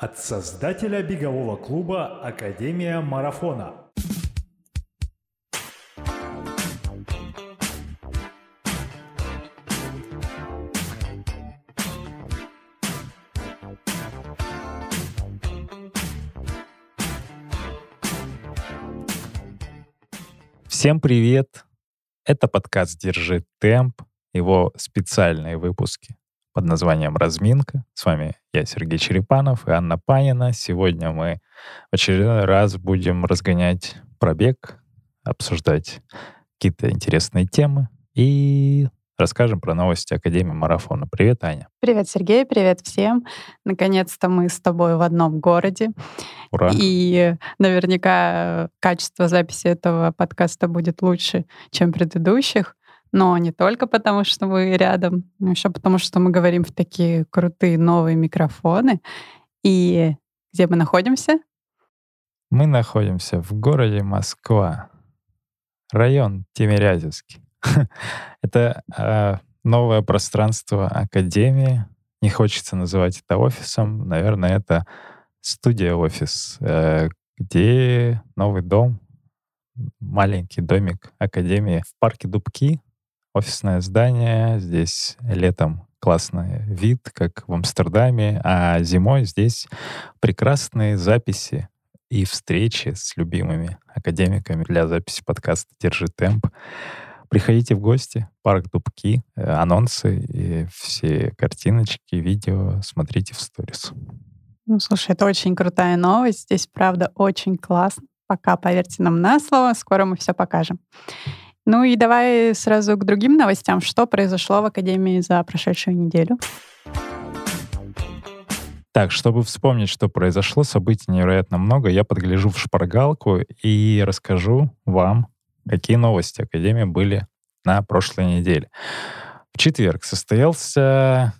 От создателя бегового клуба «Академия марафона». Всем привет! Это подкаст «Держи темп», его специальные выпуски под названием «Разминка». С вами я, Сергей Черепанов и Анна Панина. Сегодня мы в очередной раз будем разгонять пробег, обсуждать какие-то интересные темы и расскажем про новости Академии марафона. Привет, Аня. Привет, Сергей, привет всем. Наконец-то мы с тобой в одном городе. Ура. И наверняка качество записи этого подкаста будет лучше, чем предыдущих. Но не только потому, что мы рядом, но еще потому, что мы говорим в такие крутые новые микрофоны. И где мы находимся? Мы находимся в городе Москва, район Тимирязевский. Это э, новое пространство Академии. Не хочется называть это офисом. Наверное, это студия-офис, э, где новый дом, маленький домик Академии в парке Дубки. Офисное здание. Здесь летом классный вид, как в Амстердаме, а зимой здесь прекрасные записи и встречи с любимыми академиками для записи подкаста «Держи темп». Приходите в гости, парк Дубки, э, анонсы и все картиночки, видео смотрите в сторис. Ну, слушай, это очень крутая новость. Здесь, правда, очень классно. Пока поверьте нам на слово, скоро мы все покажем. Ну и давай сразу к другим новостям. Что произошло в Академии за прошедшую неделю? Так, чтобы вспомнить, что произошло, событий невероятно много, я подгляжу в шпаргалку и расскажу вам какие новости Академии были на прошлой неделе. В четверг состоялся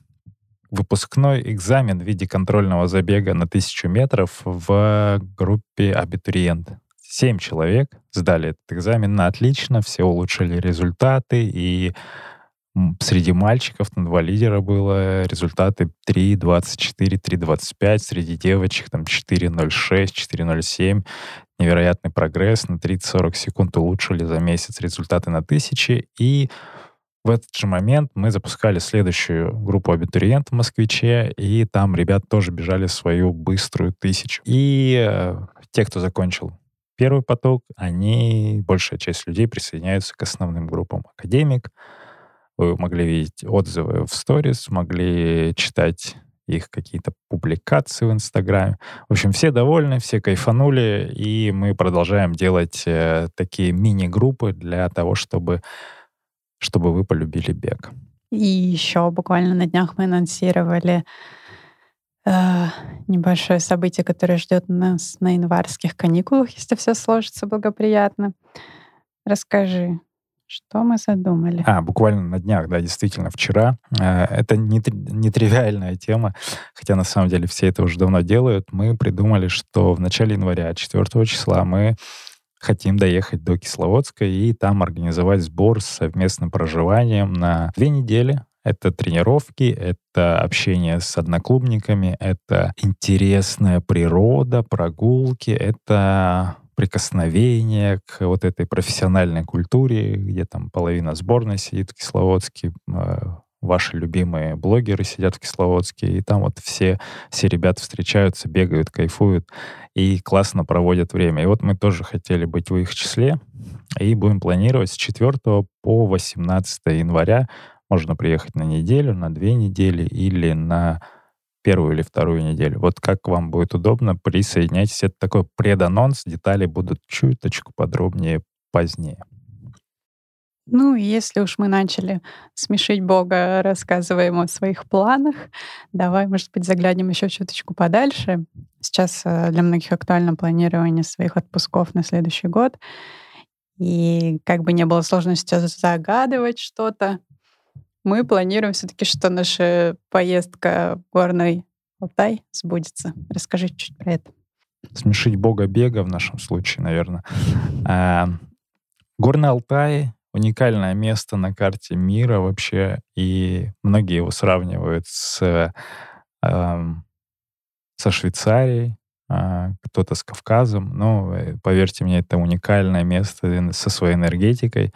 выпускной экзамен в виде контрольного забега на тысячу метров в группе абитуриент. Семь человек сдали этот экзамен на отлично, все улучшили результаты, и среди мальчиков на два лидера было результаты 3.24, 3.25, среди девочек там 4.06, 4.07 невероятный прогресс. На 30-40 секунд улучшили за месяц результаты на тысячи. И в этот же момент мы запускали следующую группу абитуриентов в Москвиче, и там ребят тоже бежали свою быструю тысячу. И э, те, кто закончил первый поток, они, большая часть людей присоединяются к основным группам. Академик, вы могли видеть отзывы в сторис, могли читать их какие-то публикации в Инстаграме. В общем, все довольны, все кайфанули, и мы продолжаем делать э, такие мини-группы для того, чтобы, чтобы вы полюбили бег. И еще буквально на днях мы анонсировали небольшое событие, которое ждет нас на январских каникулах, если все сложится благоприятно. Расскажи, что мы задумали? А, буквально на днях, да, действительно, вчера. Э, это не, нетривиальная тема, хотя на самом деле все это уже давно делают. Мы придумали, что в начале января, 4 числа, мы хотим доехать до Кисловодска и там организовать сбор с совместным проживанием на две недели. Это тренировки, это общение с одноклубниками, это интересная природа, прогулки, это прикосновение к вот этой профессиональной культуре, где там половина сборной сидит в Кисловодске, а, ваши любимые блогеры сидят в Кисловодске, и там вот все, все ребята встречаются, бегают, кайфуют и классно проводят время. И вот мы тоже хотели быть в их числе, и будем планировать с 4 по 18 января. Можно приехать на неделю, на две недели или на первую или вторую неделю. Вот как вам будет удобно, присоединяйтесь. Это такой преданонс, детали будут чуточку подробнее позднее. Ну, если уж мы начали смешить Бога, рассказываем о своих планах, давай, может быть, заглянем еще чуточку подальше. Сейчас э, для многих актуально планирование своих отпусков на следующий год. И как бы не было сложности загадывать что-то, мы планируем все-таки, что наша поездка в горный Алтай сбудется. Расскажи чуть про это. Смешить бога бега в нашем случае, наверное. А, горный Алтай — уникальное место на карте мира вообще, и многие его сравнивают с со Швейцарией, а, кто-то с Кавказом. Но, э, поверьте мне, это уникальное место со своей энергетикой.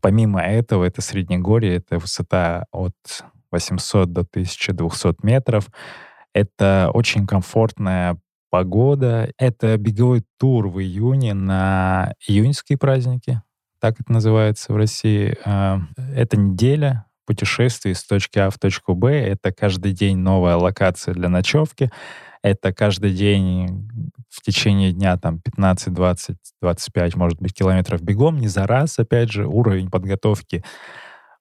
Помимо этого, это Среднегорье, это высота от 800 до 1200 метров. Это очень комфортная погода. Это беговой тур в июне на июньские праздники, так это называется в России. А, это неделя путешествий с точки А в точку Б. Это каждый день новая локация для ночевки. Это каждый день в течение дня там 15, 20, 25, может быть, километров бегом. Не за раз, опять же, уровень подготовки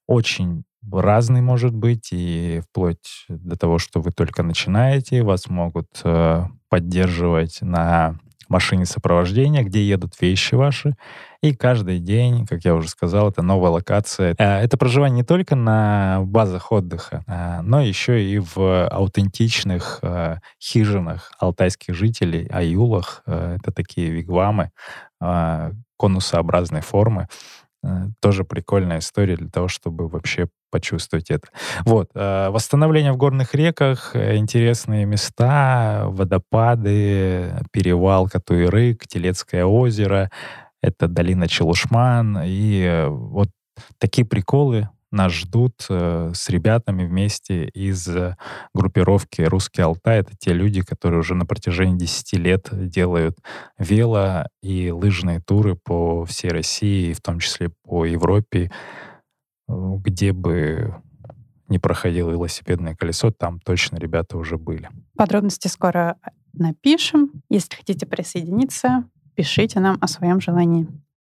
очень разный может быть, и вплоть до того, что вы только начинаете, вас могут э, поддерживать на машине сопровождения, где едут вещи ваши. И каждый день, как я уже сказал, это новая локация. Э, это проживание не только на базах отдыха, э, но еще и в аутентичных э, хижинах алтайских жителей, аюлах. Это такие вигвамы конусообразной формы. Тоже прикольная история для того, чтобы вообще почувствовать это. Вот. Э, восстановление в горных реках, э, интересные места, водопады, перевал Катуирык, Телецкое озеро, это долина Челушман. И э, вот такие приколы нас ждут э, с ребятами вместе из группировки «Русский Алтай». Это те люди, которые уже на протяжении 10 лет делают вело и лыжные туры по всей России, в том числе по Европе. Где бы не проходило велосипедное колесо, там точно ребята уже были. Подробности скоро напишем. Если хотите присоединиться, пишите нам о своем желании.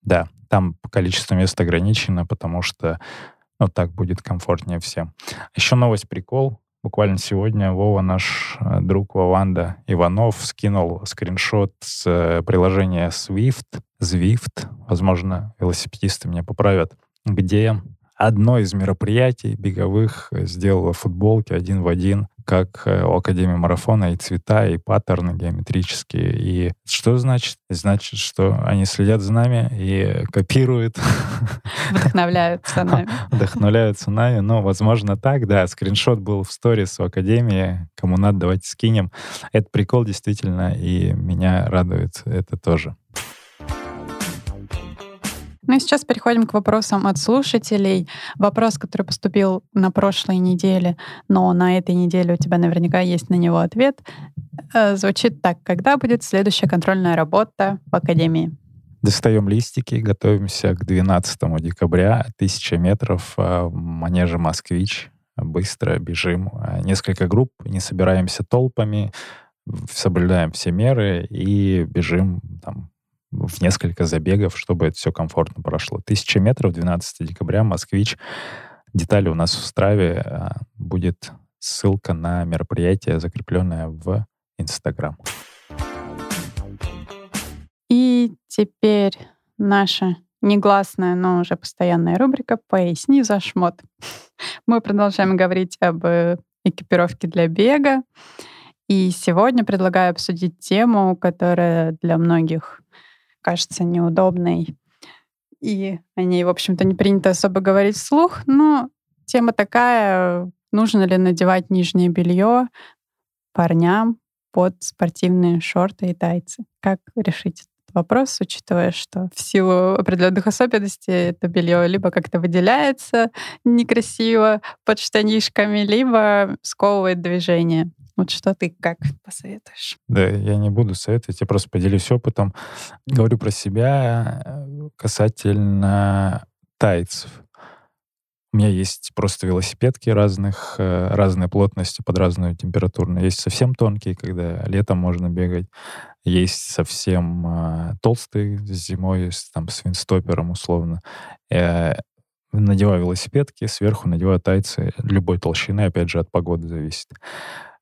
Да, там количество мест ограничено, потому что ну, так будет комфортнее всем. Еще новость, прикол. Буквально сегодня Вова, наш э, друг Вованда Иванов, скинул скриншот с э, приложения Swift, Zwift, возможно, велосипедисты меня поправят, где одно из мероприятий беговых сделало футболки один в один, как э, у Академии марафона, и цвета, и паттерны геометрические. И что значит? Значит, что они следят за нами и копируют. Вдохновляются нами. Вдохновляются нами. Ну, возможно, так, да. Скриншот был в сторис у Академии. Кому надо, давайте скинем. Это прикол действительно, и меня радует это тоже. Ну и сейчас переходим к вопросам от слушателей. Вопрос, который поступил на прошлой неделе, но на этой неделе у тебя наверняка есть на него ответ, э, звучит так. Когда будет следующая контрольная работа в Академии? Достаем листики, готовимся к 12 декабря, 1000 метров в манеже «Москвич». Быстро бежим. Несколько групп, не собираемся толпами, соблюдаем все меры и бежим там, в несколько забегов, чтобы это все комфортно прошло. Тысяча метров, 12 декабря, Москвич. Детали у нас в Страве. А, будет ссылка на мероприятие, закрепленное в Инстаграм. И теперь наша негласная, но уже постоянная рубрика «Поясни за шмот». Мы продолжаем говорить об э, экипировке для бега. И сегодня предлагаю обсудить тему, которая для многих кажется неудобной. И о ней, в общем-то, не принято особо говорить вслух, но тема такая, нужно ли надевать нижнее белье парням под спортивные шорты и тайцы. Как решить этот вопрос, учитывая, что в силу определенных особенностей это белье либо как-то выделяется некрасиво под штанишками, либо сковывает движение. Вот что ты как посоветуешь? Да, я не буду советовать, я просто поделюсь опытом. Говорю про себя э, касательно тайцев. У меня есть просто велосипедки разных, э, разной плотности под разную температуру. Есть совсем тонкие, когда летом можно бегать. Есть совсем э, толстые зимой, с, там, с винстопером условно. Я надеваю велосипедки, сверху надеваю тайцы любой толщины, опять же, от погоды зависит.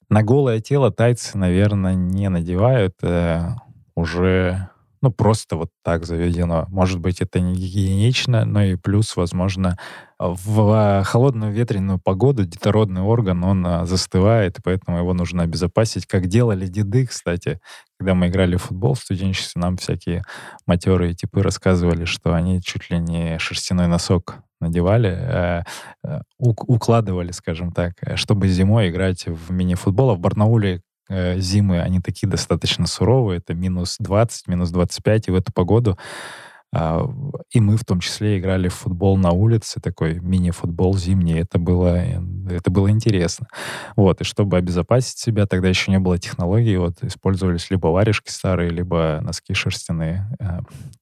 На голое тело тайцы, наверное, не надевают. Э, уже, ну, просто вот так заведено. Может быть, это не гигиенично, но и плюс, возможно, в холодную ветреную погоду детородный орган, он э, застывает, поэтому его нужно обезопасить, как делали деды, кстати. Когда мы играли в футбол в студенчестве, нам всякие матерые типы рассказывали, что они чуть ли не шерстяной носок надевали, э, э, укладывали, скажем так, э, чтобы зимой играть в мини-футбол. А в Барнауле зимы, они такие достаточно суровые. Это минус 20, минус 25, и в эту погоду а, и мы в том числе играли в футбол на улице, такой мини-футбол зимний. Это было, это было интересно. Вот, и чтобы обезопасить себя, тогда еще не было технологий, вот использовались либо варежки старые, либо носки шерстяные.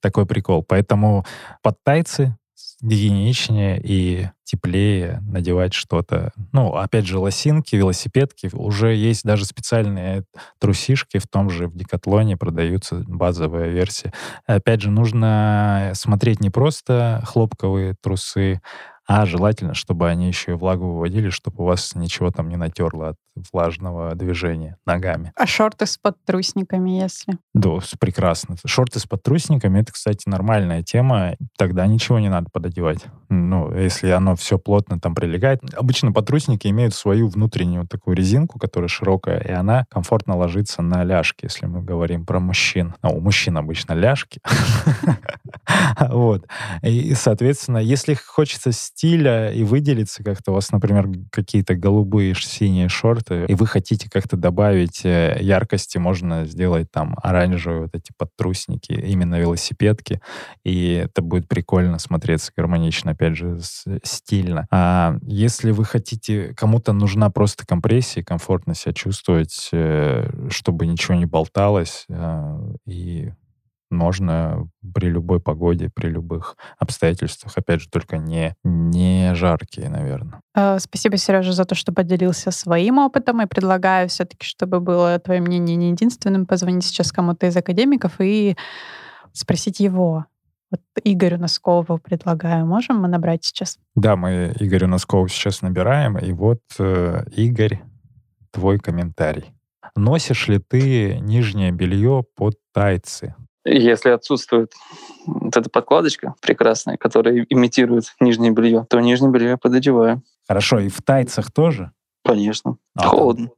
Такой прикол. Поэтому под тайцы гигиеничнее и теплее надевать что-то. Ну, опять же, лосинки, велосипедки. Уже есть даже специальные трусишки в том же в Декатлоне продаются базовая версия. Опять же, нужно смотреть не просто хлопковые трусы, а желательно, чтобы они еще и влагу выводили, чтобы у вас ничего там не натерло от влажного движения ногами. А шорты с подтрусниками, если? Да, прекрасно. Шорты с подтрусниками — это, кстати, нормальная тема. Тогда ничего не надо пододевать. Ну, если оно все плотно там прилегает. Обычно подтрусники имеют свою внутреннюю такую резинку, которая широкая, и она комфортно ложится на ляжки, если мы говорим про мужчин. Ну, у мужчин обычно ляжки. Вот. И, соответственно, если хочется стиля и выделиться как-то, у вас, например, какие-то голубые, синие шорты, и вы хотите как-то добавить э, яркости, можно сделать там оранжевые вот эти подтрусники, именно велосипедки, и это будет прикольно смотреться гармонично, опять же, стильно. А если вы хотите, кому-то нужна просто компрессия, комфортно себя чувствовать, э, чтобы ничего не болталось, э, и можно при любой погоде, при любых обстоятельствах. Опять же, только не, не жаркие, наверное. Э, спасибо, Сережа, за то, что поделился своим опытом. И предлагаю все-таки, чтобы было твое мнение не единственным, позвонить сейчас кому-то из академиков и спросить его. Вот Игорю Носкову предлагаю. Можем мы набрать сейчас? Да, мы Игорю Носкову сейчас набираем. И вот, э, Игорь, твой комментарий. Носишь ли ты нижнее белье под тайцы? Если отсутствует вот эта подкладочка прекрасная, которая имитирует нижнее белье, то нижнее белье я пододеваю. Хорошо, и в тайцах тоже? Конечно. А, холодно.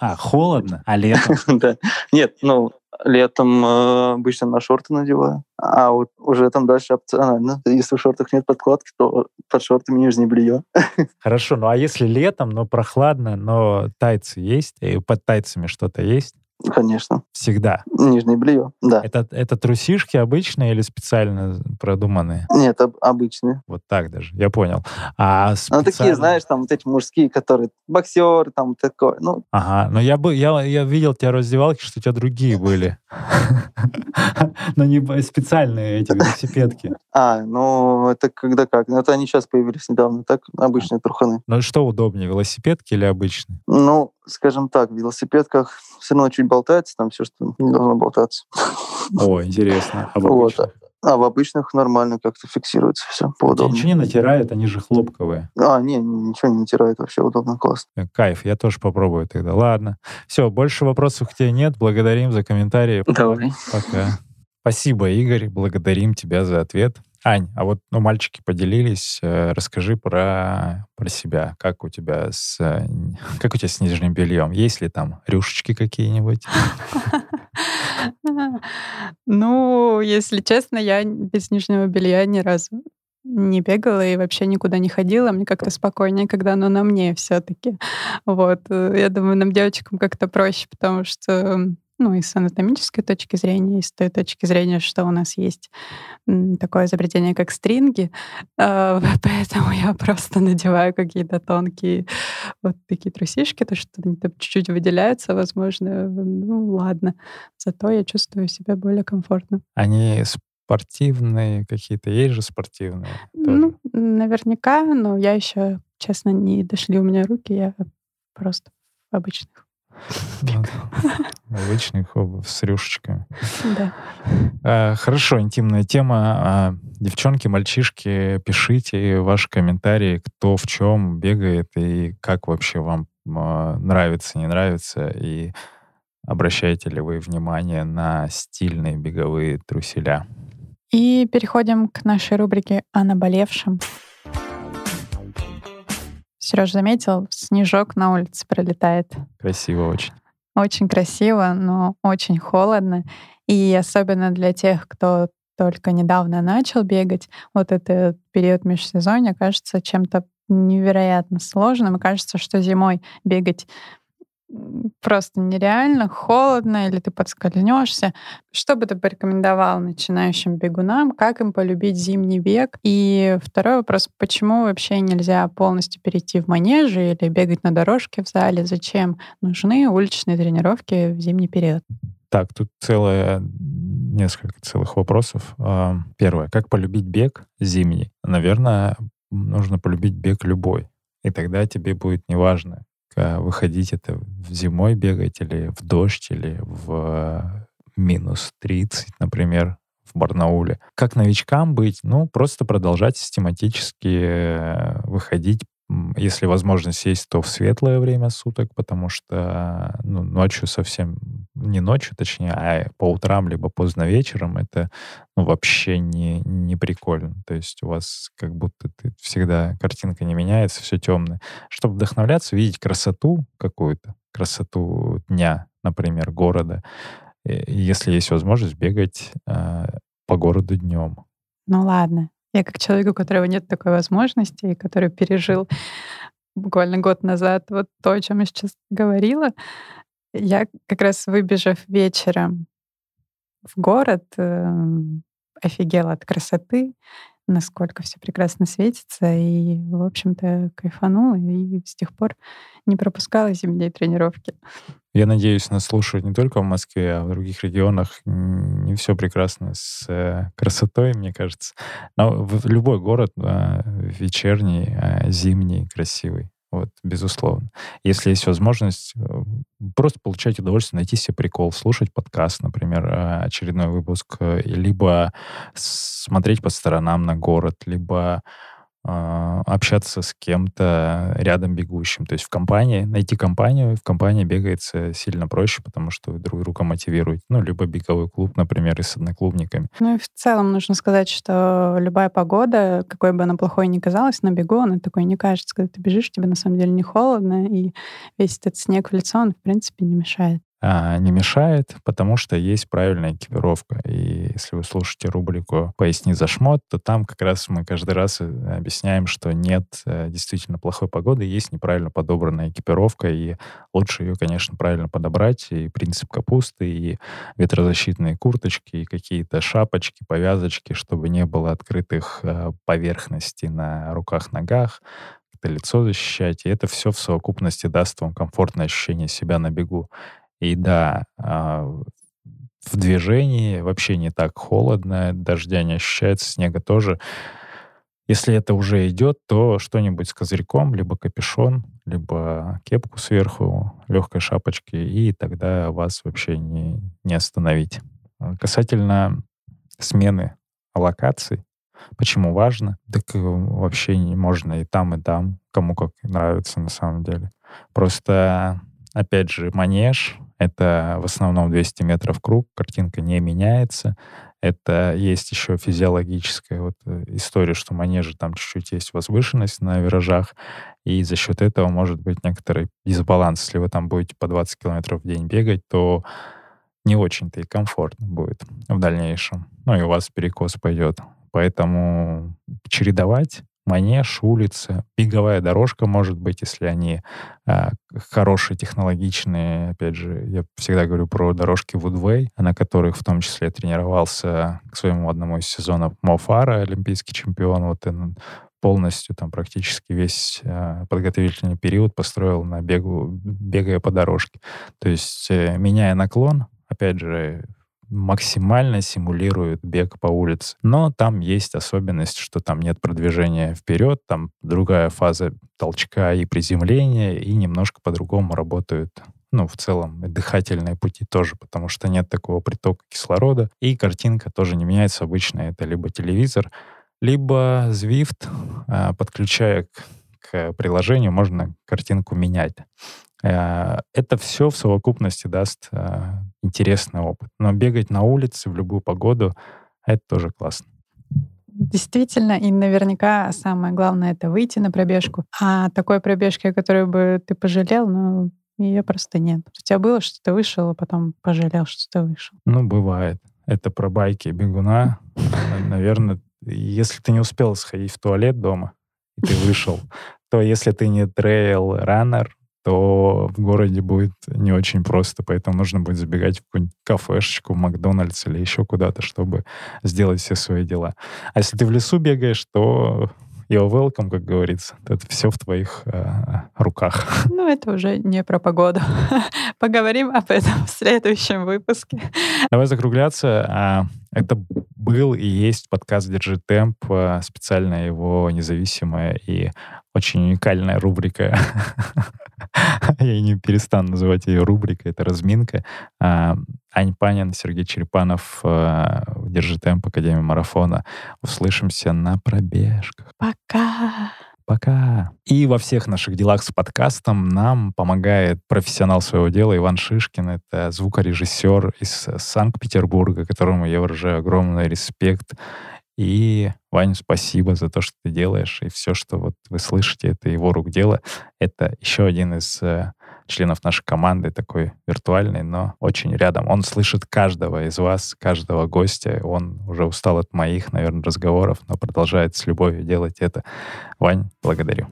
А, холодно? А летом? Да. Нет, ну, летом э, обычно на шорты надеваю. А вот уже там дальше опционально. Если в шортах нет подкладки, то под шортами нижнее белье. Хорошо, ну а если летом, но прохладно, но тайцы есть? И под тайцами что-то есть? Конечно. Всегда. Нижнее белье, да. Это, это трусишки обычные или специально продуманные? Нет, об, обычные. Вот так даже, я понял. А специально... Ну, такие, знаешь, там вот эти мужские, которые боксеры, там такое, ну... Ага, но я, бы, я, я видел тебя раздевалки, что у тебя другие были. Но не специальные эти велосипедки. А, ну, это когда как? Ну, это они сейчас появились недавно, так? Обычные труханы. Ну, что удобнее, велосипедки или обычные? Ну, скажем так, в велосипедках все равно чуть болтается, там все, что не должно болтаться. О, интересно. А в вот. А в обычных нормально как-то фиксируется все поудобнее. Ничего не натирает, они же хлопковые. А, не, ничего не натирает, вообще удобно, классно. Э, кайф, я тоже попробую тогда. Ладно. Все, больше вопросов к тебе нет. Благодарим за комментарии. Давай. Пока. Спасибо, Игорь. Благодарим тебя за ответ. Ань, а вот ну, мальчики поделились. Э, расскажи про, про себя. Как у тебя с э, как у тебя с нижним бельем? Есть ли там рюшечки какие-нибудь? Ну, если честно, я без нижнего белья ни разу не бегала и вообще никуда не ходила. Мне как-то спокойнее, когда оно на мне все-таки. Вот. Э, я думаю, нам, девочкам, как-то проще, потому что ну, и с анатомической точки зрения, и с той точки зрения, что у нас есть такое изобретение, как стринги. А, поэтому я просто надеваю какие-то тонкие вот такие трусишки, то, что они там чуть-чуть выделяются, возможно. Ну, ладно. Зато я чувствую себя более комфортно. Они спортивные какие-то, есть же спортивные? Ну, наверняка, но я еще, честно, не дошли у меня руки, я просто в обычных. Обычных обувь с рюшечками. Да. А, хорошо, интимная тема. А, девчонки, мальчишки, пишите ваши комментарии, кто в чем бегает и как вообще вам а, нравится, не нравится, и обращаете ли вы внимание на стильные беговые труселя. И переходим к нашей рубрике «О наболевшем». Сереж заметил, снежок на улице пролетает. Красиво очень. Очень красиво, но очень холодно. И особенно для тех, кто только недавно начал бегать, вот этот период межсезонья кажется чем-то невероятно сложным. И кажется, что зимой бегать просто нереально, холодно, или ты подскользнешься. Что бы ты порекомендовал начинающим бегунам? Как им полюбить зимний бег? И второй вопрос, почему вообще нельзя полностью перейти в манежи или бегать на дорожке в зале? Зачем нужны уличные тренировки в зимний период? Так, тут целое несколько целых вопросов. А, первое. Как полюбить бег зимний? Наверное, нужно полюбить бег любой. И тогда тебе будет неважно, выходить это в зимой бегать или в дождь, или в минус 30, например, в Барнауле. Как новичкам быть? Ну, просто продолжать систематически э, выходить если возможность есть, то в светлое время суток, потому что ну, ночью совсем, не ночью, точнее, а по утрам, либо поздно вечером, это ну, вообще не, не прикольно. То есть у вас как будто ты, всегда картинка не меняется, все темное. Чтобы вдохновляться, видеть красоту какую-то, красоту дня, например, города, если есть возможность бегать э, по городу днем. Ну ладно, я как человек, у которого нет такой возможности, и который пережил буквально год назад вот то, о чем я сейчас говорила, я как раз выбежав вечером в город, э, офигела от красоты, насколько все прекрасно светится, и, в общем-то, кайфанула, и с тех пор не пропускала зимние тренировки. Я надеюсь, нас слушают не только в Москве, а в других регионах. Не все прекрасно с э, красотой, мне кажется. Но любой город э, вечерний, э, зимний, красивый. Вот, безусловно. Если есть возможность, просто получать удовольствие, найти себе прикол, слушать подкаст, например, э, очередной выпуск, э, либо смотреть по сторонам на город, либо общаться с кем-то рядом бегущим. То есть в компании, найти компанию, в компании бегается сильно проще, потому что друг друга мотивируете. Ну, либо беговой клуб, например, и с одноклубниками. Ну и в целом нужно сказать, что любая погода, какой бы она плохой ни казалась, на бегу она такой не кажется. Когда ты бежишь, тебе на самом деле не холодно, и весь этот снег в лицо, он, в принципе, не мешает а, не мешает, потому что есть правильная экипировка. И если вы слушаете рубрику «Поясни за шмот», то там как раз мы каждый раз э, объясняем, что нет э, действительно плохой погоды, есть неправильно подобранная экипировка, и лучше ее, конечно, правильно подобрать. И принцип капусты, и ветрозащитные курточки, и какие-то шапочки, повязочки, чтобы не было открытых э, поверхностей на руках-ногах, это лицо защищать, и это все в совокупности даст вам комфортное ощущение себя на бегу. И да, а, в движении вообще не так холодно, дождя не ощущается, снега тоже. Если это уже идет, то что-нибудь с козырьком, либо капюшон, либо кепку сверху, легкой шапочки, и тогда вас вообще не, не остановить. А касательно смены локаций, почему важно? Так э, вообще не можно и там, и там, кому как нравится на самом деле. Просто, опять же, манеж это в основном 200 метров круг, картинка не меняется. Это есть еще физиологическая вот э, история, что манежи там чуть-чуть есть возвышенность на виражах, и за счет этого может быть некоторый дисбаланс. Если вы там будете по 20 километров в день бегать, то не очень-то и комфортно будет в дальнейшем. Ну и у вас перекос пойдет. Поэтому чередовать манеж, улица, беговая дорожка, может быть, если они а, хорошие, технологичные. Опять же, я всегда говорю про дорожки Woodway, на которых в том числе тренировался к своему одному из сезонов Мофара, олимпийский чемпион. Вот он полностью там практически весь э, подготовительный период построил на бегу, бегая по дорожке. То есть, э, меняя наклон, опять же, максимально симулирует бег по улице. Но там есть особенность, что там нет продвижения вперед, там другая фаза толчка и приземления, и немножко по-другому работают ну, в целом, дыхательные пути тоже, потому что нет такого притока кислорода, и картинка тоже не меняется. Обычно это либо телевизор, либо Zwift, а, подключая к, к приложению, можно картинку менять. Э, это все в совокупности даст э, интересный опыт. Но бегать на улице в любую погоду — это тоже классно. Действительно, и наверняка самое главное — это выйти на пробежку. А такой пробежки, о которой бы ты пожалел, ну, ее просто нет. У тебя было, что ты вышел, а потом пожалел, что ты вышел? Ну, бывает. Это про байки бегуна. Наверное, если ты не успел сходить в туалет дома, и ты вышел, то если ты не трейл-раннер, то в городе будет не очень просто, поэтому нужно будет забегать в какую-нибудь кафешечку, в Макдональдс или еще куда-то, чтобы сделать все свои дела. А если ты в лесу бегаешь, то you're welcome, как говорится. Это все в твоих э, руках. Ну, это уже не про погоду. Поговорим об этом в следующем выпуске. Давай закругляться. А, это был и есть подкаст «Держи темп», а, специальная его независимая и очень уникальная рубрика. Я не перестану называть ее рубрикой. Это «Разминка». А, Ань Панин, Сергей Черепанов, э, Держи темп, Академия марафона. Услышимся на пробежках. Пока! Пока. И во всех наших делах с подкастом нам помогает профессионал своего дела Иван Шишкин. Это звукорежиссер из Санкт-Петербурга, которому я выражаю огромный респект. И, Ваня, спасибо за то, что ты делаешь. И все, что вот вы слышите, это его рук дело. Это еще один из э, членов нашей команды, такой виртуальный, но очень рядом. Он слышит каждого из вас, каждого гостя. Он уже устал от моих, наверное, разговоров, но продолжает с любовью делать это. Вань, благодарю.